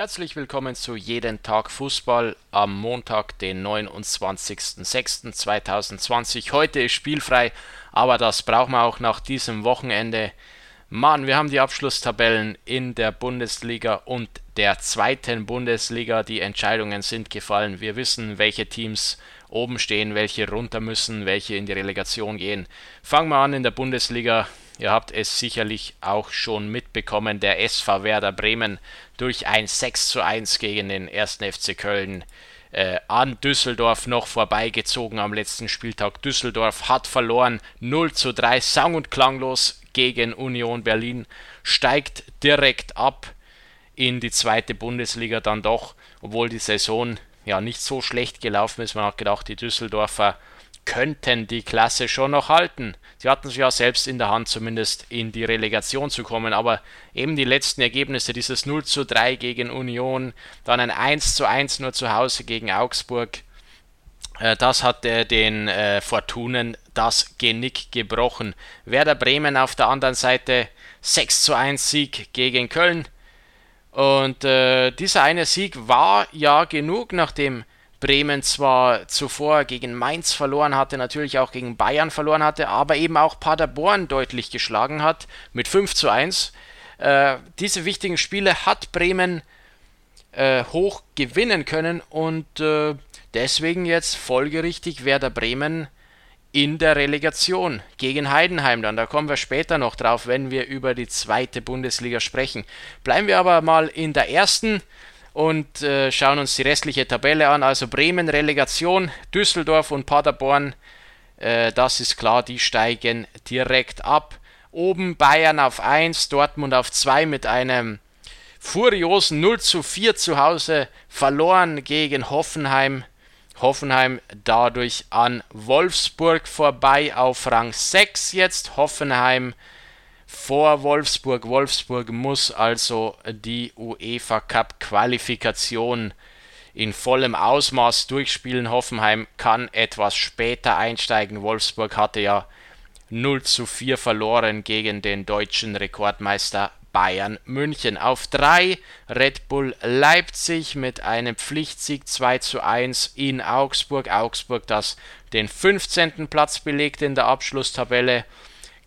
Herzlich willkommen zu Jeden Tag Fußball am Montag, den 29.06.2020. Heute ist spielfrei, aber das brauchen wir auch nach diesem Wochenende. Mann, wir haben die Abschlusstabellen in der Bundesliga und der zweiten Bundesliga. Die Entscheidungen sind gefallen. Wir wissen, welche Teams oben stehen, welche runter müssen, welche in die Relegation gehen. Fangen wir an in der Bundesliga. Ihr habt es sicherlich auch schon mitbekommen, der SV Werder Bremen durch ein 6 zu 1 gegen den 1. FC Köln äh, an Düsseldorf noch vorbeigezogen am letzten Spieltag. Düsseldorf hat verloren 0 zu 3, sang- und klanglos gegen Union Berlin, steigt direkt ab in die zweite Bundesliga dann doch, obwohl die Saison ja nicht so schlecht gelaufen ist. Man hat gedacht, die Düsseldorfer könnten die Klasse schon noch halten. Sie hatten es ja selbst in der Hand, zumindest in die Relegation zu kommen, aber eben die letzten Ergebnisse, dieses 0 zu 3 gegen Union, dann ein 1 zu 1 nur zu Hause gegen Augsburg, äh, das hat den äh, Fortunen das Genick gebrochen. Werder Bremen auf der anderen Seite 6 zu 1 Sieg gegen Köln. Und äh, dieser eine Sieg war ja genug, nachdem Bremen zwar zuvor gegen Mainz verloren hatte, natürlich auch gegen Bayern verloren hatte, aber eben auch Paderborn deutlich geschlagen hat mit 5 zu 1. Äh, diese wichtigen Spiele hat Bremen äh, hoch gewinnen können und äh, deswegen jetzt folgerichtig Werder Bremen in der Relegation gegen Heidenheim dann. Da kommen wir später noch drauf, wenn wir über die zweite Bundesliga sprechen. Bleiben wir aber mal in der ersten und äh, schauen uns die restliche Tabelle an. Also Bremen Relegation, Düsseldorf und Paderborn, äh, das ist klar, die steigen direkt ab. Oben Bayern auf 1, Dortmund auf 2 mit einem furiosen 0 zu 4 zu Hause verloren gegen Hoffenheim. Hoffenheim dadurch an Wolfsburg vorbei auf Rang 6 jetzt. Hoffenheim vor Wolfsburg. Wolfsburg muss also die UEFA Cup Qualifikation in vollem Ausmaß durchspielen. Hoffenheim kann etwas später einsteigen. Wolfsburg hatte ja 0 zu 4 verloren gegen den deutschen Rekordmeister Bayern München. Auf 3 Red Bull Leipzig mit einem Pflichtsieg 2 zu 1 in Augsburg. Augsburg, das den 15. Platz belegt in der Abschlusstabelle.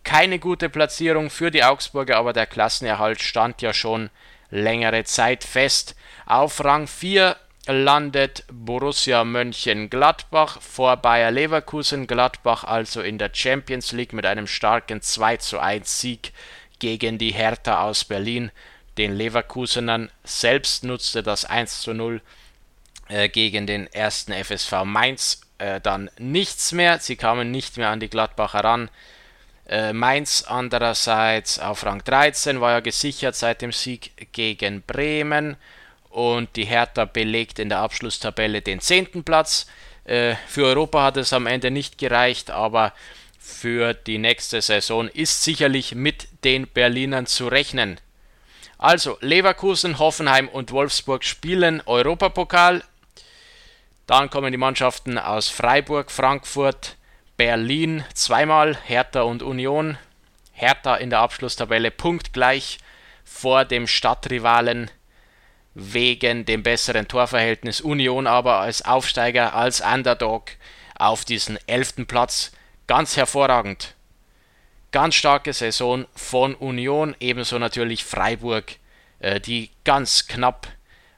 Keine gute Platzierung für die Augsburger, aber der Klassenerhalt stand ja schon längere Zeit fest. Auf Rang 4 landet Borussia Mönchengladbach vor Bayer Leverkusen. Gladbach also in der Champions League mit einem starken 2 zu 1 Sieg gegen die Hertha aus Berlin. Den Leverkusenern selbst nutzte das 1 zu 0 äh, gegen den ersten FSV Mainz äh, dann nichts mehr. Sie kamen nicht mehr an die Gladbacher ran. Äh, Mainz andererseits auf Rang 13 war ja gesichert seit dem Sieg gegen Bremen und die Hertha belegt in der Abschlusstabelle den 10. Platz. Äh, für Europa hat es am Ende nicht gereicht, aber für die nächste Saison ist sicherlich mit den Berlinern zu rechnen. Also Leverkusen, Hoffenheim und Wolfsburg spielen Europapokal. Dann kommen die Mannschaften aus Freiburg, Frankfurt, Berlin zweimal, Hertha und Union. Hertha in der Abschlusstabelle punktgleich vor dem Stadtrivalen wegen dem besseren Torverhältnis. Union aber als Aufsteiger, als Underdog auf diesen elften Platz. Ganz hervorragend. Ganz starke Saison von Union, ebenso natürlich Freiburg, äh, die ganz knapp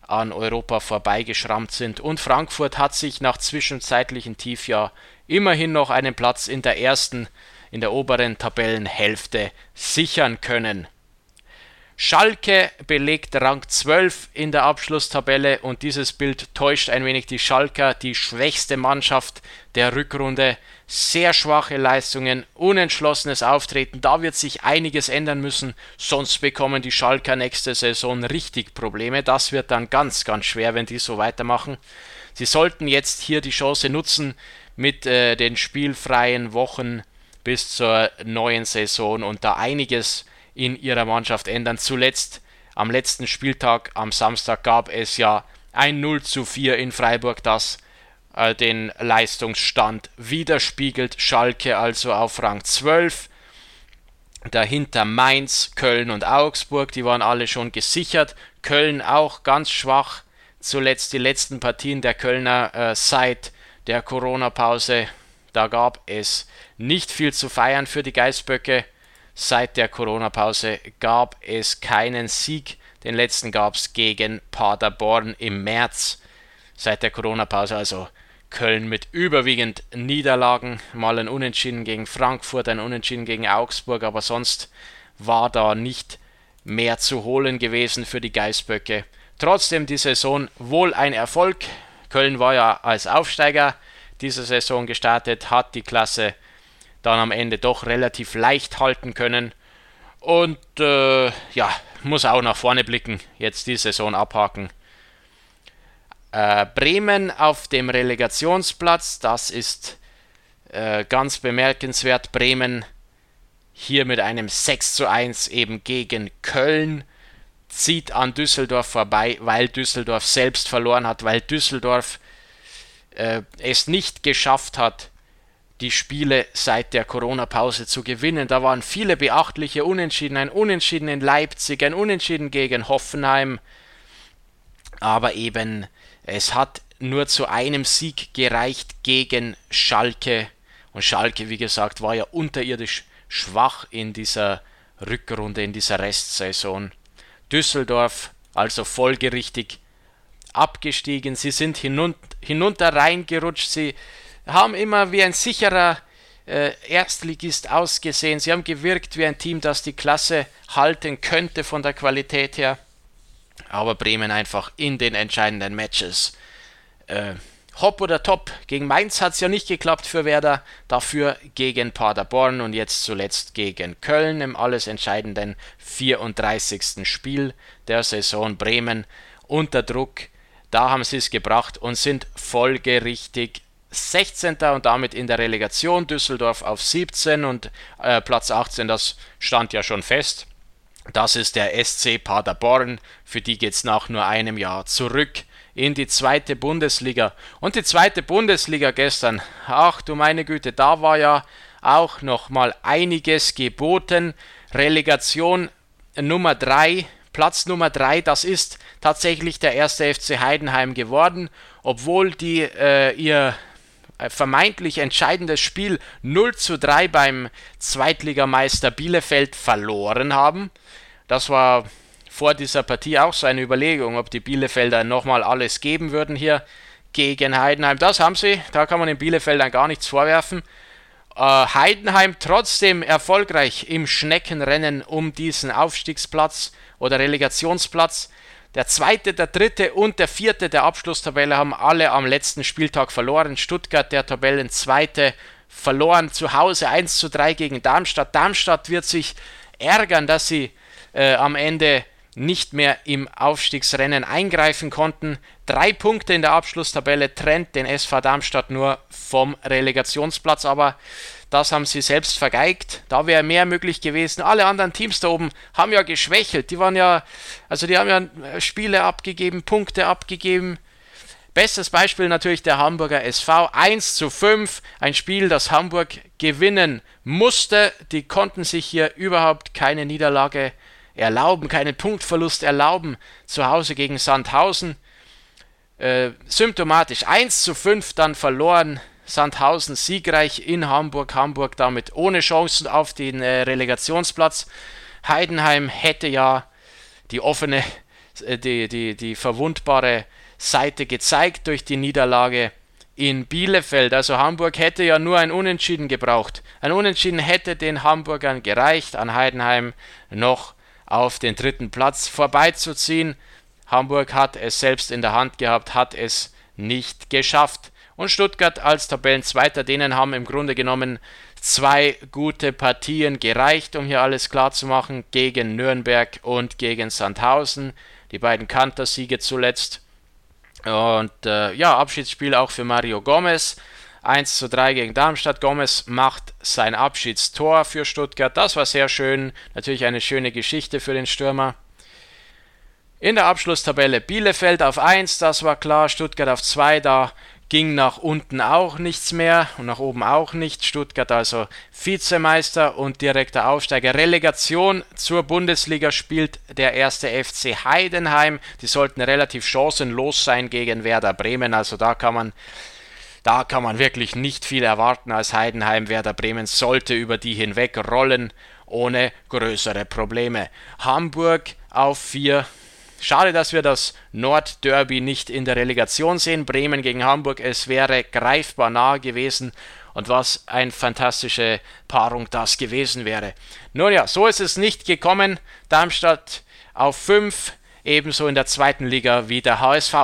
an Europa vorbeigeschrammt sind. Und Frankfurt hat sich nach zwischenzeitlichem Tiefjahr immerhin noch einen Platz in der ersten, in der oberen Tabellenhälfte sichern können. Schalke belegt Rang 12 in der Abschlusstabelle und dieses Bild täuscht ein wenig die Schalker, die schwächste Mannschaft der Rückrunde. Sehr schwache Leistungen, unentschlossenes Auftreten, da wird sich einiges ändern müssen, sonst bekommen die Schalker nächste Saison richtig Probleme. Das wird dann ganz, ganz schwer, wenn die so weitermachen. Sie sollten jetzt hier die Chance nutzen, mit äh, den spielfreien Wochen bis zur neuen Saison und da einiges in ihrer Mannschaft ändern. Zuletzt am letzten Spieltag am Samstag gab es ja ein 0 zu 4 in Freiburg, das äh, den Leistungsstand widerspiegelt. Schalke also auf Rang 12. Dahinter Mainz, Köln und Augsburg, die waren alle schon gesichert. Köln auch ganz schwach. Zuletzt die letzten Partien der Kölner äh, seit der Corona-Pause. Da gab es nicht viel zu feiern für die Geißböcke. Seit der Corona-Pause gab es keinen Sieg. Den letzten gab es gegen Paderborn im März. Seit der Corona-Pause also Köln mit überwiegend Niederlagen. Mal ein Unentschieden gegen Frankfurt, ein Unentschieden gegen Augsburg, aber sonst war da nicht mehr zu holen gewesen für die Geißböcke. Trotzdem die Saison wohl ein Erfolg. Köln war ja als Aufsteiger diese Saison gestartet, hat die Klasse dann am Ende doch relativ leicht halten können. Und äh, ja, muss auch nach vorne blicken, jetzt die Saison abhaken. Äh, Bremen auf dem Relegationsplatz, das ist äh, ganz bemerkenswert. Bremen hier mit einem 6 zu 1 eben gegen Köln zieht an Düsseldorf vorbei, weil Düsseldorf selbst verloren hat, weil Düsseldorf äh, es nicht geschafft hat, die Spiele seit der Corona-Pause zu gewinnen. Da waren viele beachtliche Unentschieden, ein Unentschieden in Leipzig, ein Unentschieden gegen Hoffenheim, aber eben es hat nur zu einem Sieg gereicht gegen Schalke und Schalke, wie gesagt, war ja unterirdisch schwach in dieser Rückrunde, in dieser Restsaison. Düsseldorf also folgerichtig abgestiegen. Sie sind hinunter, hinunter reingerutscht. Sie haben immer wie ein sicherer äh, Erstligist ausgesehen. Sie haben gewirkt wie ein Team, das die Klasse halten könnte von der Qualität her. Aber Bremen einfach in den entscheidenden Matches äh, hopp oder top. Gegen Mainz hat es ja nicht geklappt für Werder, dafür gegen Paderborn und jetzt zuletzt gegen Köln im alles entscheidenden 34. Spiel der Saison Bremen unter Druck. Da haben sie es gebracht und sind folgerichtig 16. und damit in der Relegation. Düsseldorf auf 17 und äh, Platz 18, das stand ja schon fest. Das ist der SC Paderborn. Für die geht es nach nur einem Jahr zurück in die zweite Bundesliga. Und die zweite Bundesliga gestern, ach du meine Güte, da war ja auch noch mal einiges geboten. Relegation Nummer 3, Platz Nummer 3, das ist tatsächlich der erste FC Heidenheim geworden, obwohl die äh, ihr vermeintlich entscheidendes Spiel 0 zu 3 beim Zweitligameister Bielefeld verloren haben. Das war vor dieser Partie auch so eine Überlegung, ob die Bielefelder nochmal alles geben würden hier gegen Heidenheim. Das haben sie, da kann man den Bielefeldern gar nichts vorwerfen. Äh, Heidenheim trotzdem erfolgreich im Schneckenrennen um diesen Aufstiegsplatz oder Relegationsplatz. Der zweite, der dritte und der vierte der Abschlusstabelle haben alle am letzten Spieltag verloren. Stuttgart, der Tabellenzweite, verloren zu Hause 1 zu 3 gegen Darmstadt. Darmstadt wird sich ärgern, dass sie äh, am Ende nicht mehr im Aufstiegsrennen eingreifen konnten. Drei Punkte in der Abschlusstabelle trennt den SV Darmstadt nur vom Relegationsplatz, aber das haben sie selbst vergeigt. Da wäre mehr möglich gewesen. Alle anderen Teams da oben haben ja geschwächelt. Die waren ja, also die haben ja Spiele abgegeben, Punkte abgegeben. Bestes Beispiel natürlich der Hamburger SV. 1 zu 5. Ein Spiel, das Hamburg gewinnen musste. Die konnten sich hier überhaupt keine Niederlage erlauben, keinen Punktverlust erlauben zu Hause gegen Sandhausen. Äh, symptomatisch 1 zu 5 dann verloren. Sandhausen siegreich in Hamburg, Hamburg damit ohne Chancen auf den äh, Relegationsplatz. Heidenheim hätte ja die offene, äh, die, die, die verwundbare Seite gezeigt durch die Niederlage in Bielefeld. Also Hamburg hätte ja nur ein Unentschieden gebraucht. Ein Unentschieden hätte den Hamburgern gereicht, an Heidenheim noch auf den dritten Platz vorbeizuziehen. Hamburg hat es selbst in der Hand gehabt, hat es nicht geschafft. Und Stuttgart als Tabellenzweiter, denen haben im Grunde genommen zwei gute Partien gereicht, um hier alles klar zu machen, gegen Nürnberg und gegen Sandhausen. Die beiden Kantersiege zuletzt. Und äh, ja, Abschiedsspiel auch für Mario Gomez. 1 zu 3 gegen Darmstadt. Gomez macht sein Abschiedstor für Stuttgart. Das war sehr schön. Natürlich eine schöne Geschichte für den Stürmer. In der Abschlusstabelle Bielefeld auf 1, das war klar. Stuttgart auf 2, da ging nach unten auch nichts mehr und nach oben auch nicht. Stuttgart also Vizemeister und direkter Aufsteiger. Relegation zur Bundesliga spielt der erste FC Heidenheim. Die sollten relativ chancenlos sein gegen Werder Bremen. Also da kann man da kann man wirklich nicht viel erwarten als Heidenheim. Werder Bremen sollte über die hinweg rollen ohne größere Probleme. Hamburg auf 4 Schade, dass wir das Nordderby nicht in der Relegation sehen. Bremen gegen Hamburg, es wäre greifbar nah gewesen. Und was eine fantastische Paarung das gewesen wäre. Nun ja, so ist es nicht gekommen. Darmstadt auf 5, ebenso in der zweiten Liga wie der HSV.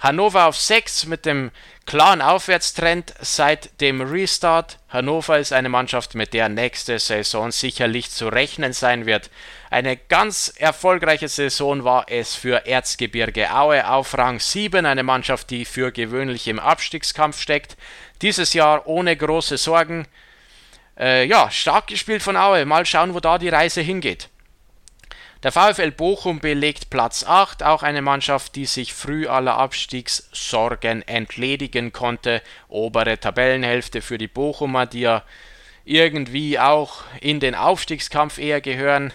Hannover auf 6 mit dem klaren Aufwärtstrend seit dem Restart. Hannover ist eine Mannschaft, mit der nächste Saison sicherlich zu rechnen sein wird. Eine ganz erfolgreiche Saison war es für Erzgebirge Aue auf Rang 7, eine Mannschaft, die für gewöhnlich im Abstiegskampf steckt. Dieses Jahr ohne große Sorgen. Äh, ja, stark gespielt von Aue. Mal schauen, wo da die Reise hingeht. Der VfL Bochum belegt Platz 8, auch eine Mannschaft, die sich früh aller Abstiegssorgen entledigen konnte. Obere Tabellenhälfte für die Bochumer, die ja irgendwie auch in den Aufstiegskampf eher gehören.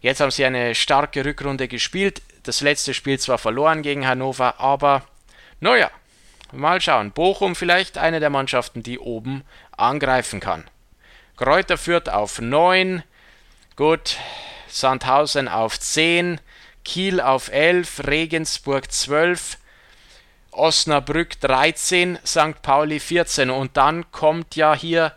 Jetzt haben sie eine starke Rückrunde gespielt. Das letzte Spiel zwar verloren gegen Hannover, aber naja, mal schauen. Bochum vielleicht eine der Mannschaften, die oben angreifen kann. Kräuter führt auf 9. Gut, Sandhausen auf 10, Kiel auf 11, Regensburg 12, Osnabrück 13, St. Pauli 14 und dann kommt ja hier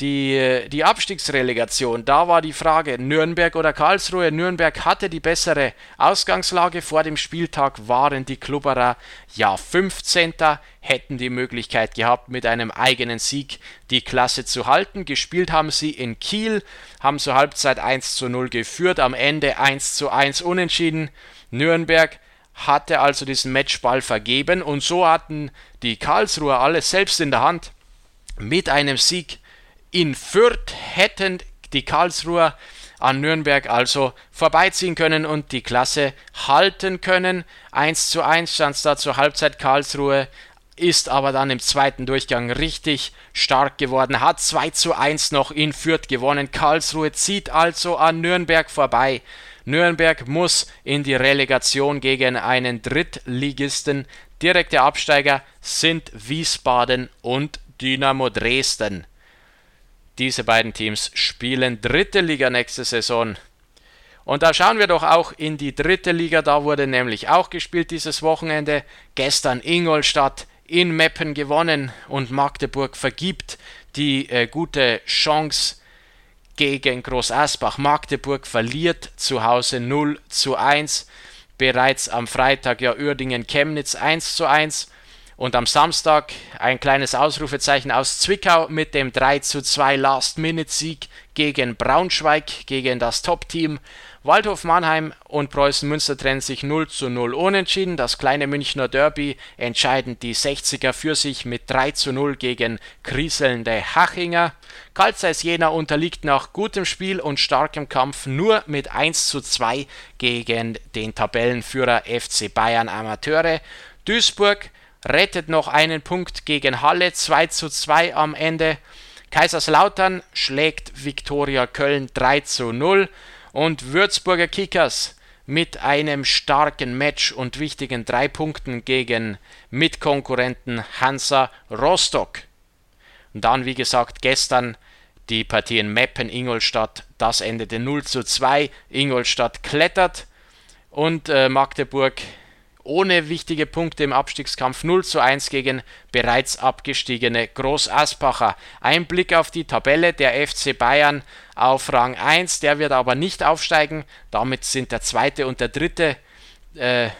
die, die Abstiegsrelegation, da war die Frage Nürnberg oder Karlsruhe. Nürnberg hatte die bessere Ausgangslage. Vor dem Spieltag waren die Klubberer ja 15. hätten die Möglichkeit gehabt, mit einem eigenen Sieg die Klasse zu halten. Gespielt haben sie in Kiel, haben zur Halbzeit 1 zu 0 geführt, am Ende 1 zu 1 unentschieden. Nürnberg hatte also diesen Matchball vergeben und so hatten die Karlsruher alles selbst in der Hand mit einem Sieg in Fürth hätten die Karlsruher an Nürnberg also vorbeiziehen können und die Klasse halten können. 1 zu 1 stand es da zur Halbzeit Karlsruhe, ist aber dann im zweiten Durchgang richtig stark geworden, hat 2 zu 1 noch in Fürth gewonnen. Karlsruhe zieht also an Nürnberg vorbei. Nürnberg muss in die Relegation gegen einen Drittligisten. Direkte Absteiger sind Wiesbaden und Dynamo Dresden. Diese beiden Teams spielen dritte Liga nächste Saison. Und da schauen wir doch auch in die dritte Liga. Da wurde nämlich auch gespielt dieses Wochenende. Gestern Ingolstadt in Meppen gewonnen und Magdeburg vergibt die äh, gute Chance gegen Groß Asbach. Magdeburg verliert zu Hause 0 zu 1. Bereits am Freitag ja Uerdingen Chemnitz 1 zu 1. Und am Samstag ein kleines Ausrufezeichen aus Zwickau mit dem 3 zu 2 Last-Minute-Sieg gegen Braunschweig, gegen das Top-Team. Waldhof Mannheim und Preußen Münster trennen sich 0 zu 0 unentschieden. Das kleine Münchner Derby entscheiden die 60er für sich mit 3 zu 0 gegen kriselnde Hachinger. Karl Zeiss Jena unterliegt nach gutem Spiel und starkem Kampf nur mit 1 zu 2 gegen den Tabellenführer FC Bayern Amateure. Duisburg rettet noch einen Punkt gegen Halle, 2 zu 2 am Ende. Kaiserslautern schlägt Viktoria Köln 3 zu 0 und Würzburger Kickers mit einem starken Match und wichtigen drei Punkten gegen Mitkonkurrenten Hansa Rostock. Und dann, wie gesagt, gestern die Partie in Meppen, Ingolstadt, das endete 0 zu 2. Ingolstadt klettert und äh, Magdeburg ohne wichtige Punkte im Abstiegskampf 0 zu 1 gegen bereits abgestiegene Groß Aspacher. Ein Blick auf die Tabelle der FC Bayern auf Rang 1, der wird aber nicht aufsteigen. Damit sind der zweite und der dritte äh,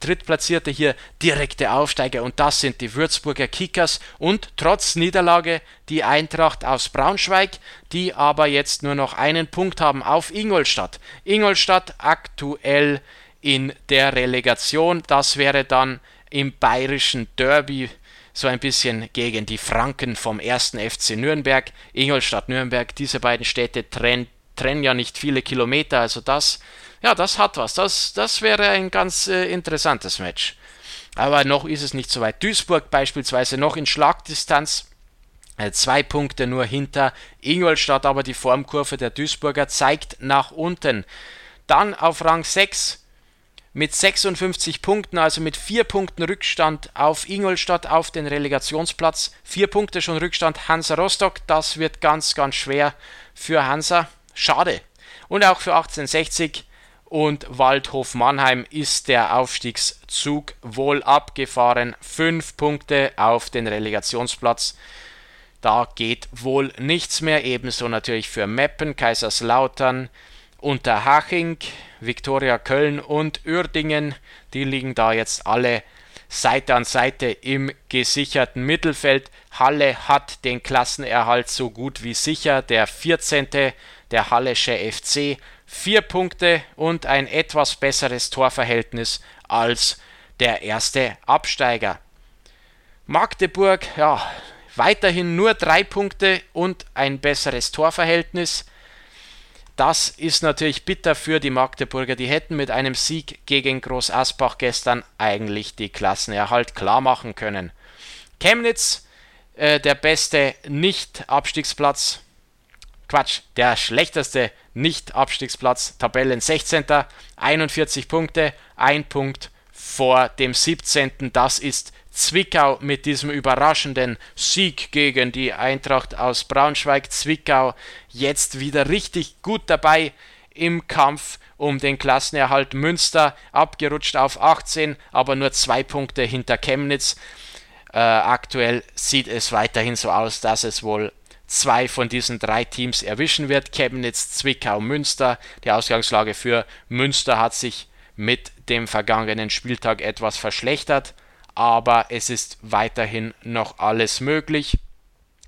Drittplatzierte hier direkte Aufsteiger und das sind die Würzburger Kickers und trotz Niederlage die Eintracht aus Braunschweig, die aber jetzt nur noch einen Punkt haben auf Ingolstadt. Ingolstadt aktuell in der Relegation. Das wäre dann im bayerischen Derby so ein bisschen gegen die Franken vom ersten FC Nürnberg. Ingolstadt-Nürnberg, diese beiden Städte trennen, trennen ja nicht viele Kilometer, also das, ja, das hat was. Das, das wäre ein ganz äh, interessantes Match. aber noch ist es nicht so weit. Duisburg beispielsweise noch in Schlagdistanz. Äh, zwei Punkte nur hinter Ingolstadt, aber die Formkurve der Duisburger zeigt nach unten. Dann auf Rang 6 mit 56 Punkten, also mit 4 Punkten Rückstand auf Ingolstadt auf den Relegationsplatz. 4 Punkte schon Rückstand Hansa Rostock. Das wird ganz, ganz schwer für Hansa. Schade. Und auch für 1860 und Waldhof Mannheim ist der Aufstiegszug wohl abgefahren. 5 Punkte auf den Relegationsplatz. Da geht wohl nichts mehr. Ebenso natürlich für Meppen, Kaiserslautern, Unterhaching, Viktoria Köln und Uerdingen. Die liegen da jetzt alle Seite an Seite im gesicherten Mittelfeld. Halle hat den Klassenerhalt so gut wie sicher. Der 14. der Hallesche FC. Vier Punkte und ein etwas besseres Torverhältnis als der erste Absteiger. Magdeburg, ja, weiterhin nur drei Punkte und ein besseres Torverhältnis. Das ist natürlich bitter für die Magdeburger. Die hätten mit einem Sieg gegen Groß Asbach gestern eigentlich die Klassenerhalt klar machen können. Chemnitz, äh, der beste Nicht-Abstiegsplatz. Quatsch, der schlechteste Nicht-Abstiegsplatz. Tabellen 16. 41 Punkte, ein Punkt vor dem 17. Das ist Zwickau mit diesem überraschenden Sieg gegen die Eintracht aus Braunschweig. Zwickau jetzt wieder richtig gut dabei im Kampf um den Klassenerhalt. Münster abgerutscht auf 18, aber nur zwei Punkte hinter Chemnitz. Äh, aktuell sieht es weiterhin so aus, dass es wohl zwei von diesen drei Teams erwischen wird. Chemnitz, Zwickau, Münster. Die Ausgangslage für Münster hat sich mit dem vergangenen Spieltag etwas verschlechtert aber es ist weiterhin noch alles möglich.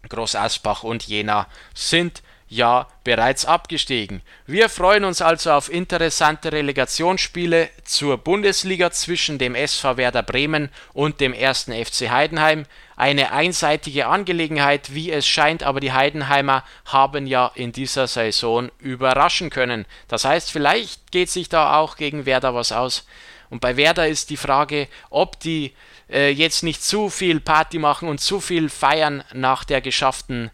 Groß Asbach und Jena sind ja bereits abgestiegen. Wir freuen uns also auf interessante Relegationsspiele zur Bundesliga zwischen dem SV Werder Bremen und dem ersten FC Heidenheim. Eine einseitige Angelegenheit, wie es scheint, aber die Heidenheimer haben ja in dieser Saison überraschen können. Das heißt, vielleicht geht sich da auch gegen Werder was aus. Und bei Werder ist die Frage, ob die äh, jetzt nicht zu viel Party machen und zu viel feiern nach der geschafften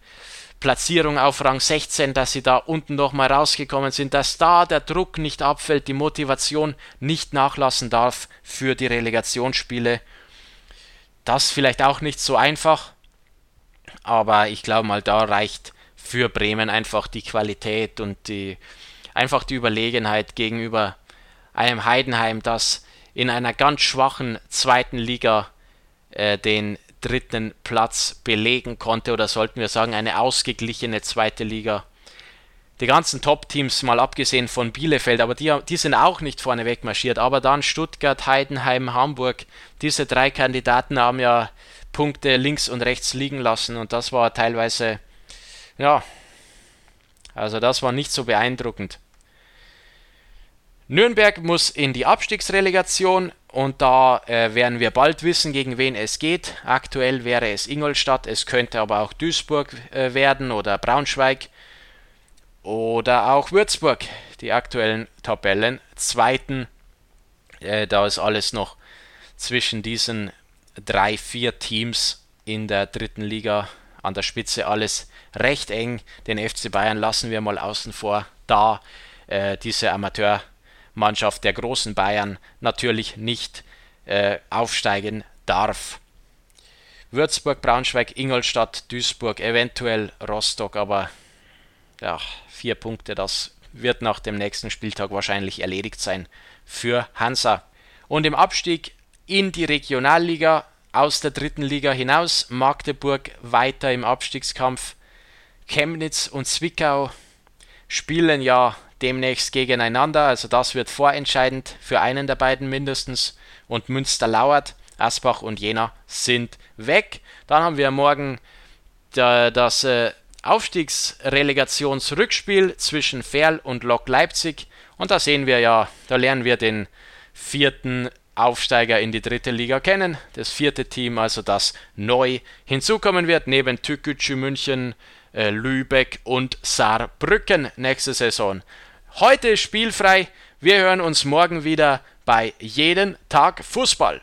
Platzierung auf Rang 16, dass sie da unten nochmal rausgekommen sind, dass da der Druck nicht abfällt, die Motivation nicht nachlassen darf für die Relegationsspiele. Das vielleicht auch nicht so einfach, aber ich glaube mal, da reicht für Bremen einfach die Qualität und die einfach die Überlegenheit gegenüber einem Heidenheim, das in einer ganz schwachen zweiten Liga äh, den dritten Platz belegen konnte oder sollten wir sagen eine ausgeglichene zweite Liga. Die ganzen Top-Teams, mal abgesehen von Bielefeld, aber die, die sind auch nicht vorne wegmarschiert. Aber dann Stuttgart, Heidenheim, Hamburg, diese drei Kandidaten haben ja Punkte links und rechts liegen lassen und das war teilweise, ja, also das war nicht so beeindruckend. Nürnberg muss in die Abstiegsrelegation und da äh, werden wir bald wissen, gegen wen es geht. Aktuell wäre es Ingolstadt, es könnte aber auch Duisburg äh, werden oder Braunschweig oder auch Würzburg, die aktuellen Tabellen zweiten. Äh, da ist alles noch zwischen diesen drei, vier Teams in der dritten Liga an der Spitze alles recht eng. Den FC Bayern lassen wir mal außen vor, da äh, diese Amateur Mannschaft der großen Bayern natürlich nicht äh, aufsteigen darf. Würzburg, Braunschweig, Ingolstadt, Duisburg, eventuell Rostock, aber ja, vier Punkte, das wird nach dem nächsten Spieltag wahrscheinlich erledigt sein für Hansa. Und im Abstieg in die Regionalliga aus der dritten Liga hinaus, Magdeburg weiter im Abstiegskampf, Chemnitz und Zwickau spielen ja demnächst gegeneinander. Also das wird vorentscheidend für einen der beiden mindestens. Und Münster lauert. Asbach und Jena sind weg. Dann haben wir morgen das äh, Aufstiegsrelegationsrückspiel zwischen Ferl und Lok Leipzig. Und da sehen wir ja, da lernen wir den vierten Aufsteiger in die dritte Liga kennen. Das vierte Team, also das neu hinzukommen wird, neben Tükücü München, äh, Lübeck und Saarbrücken nächste Saison. Heute spielfrei. Wir hören uns morgen wieder bei Jeden Tag Fußball.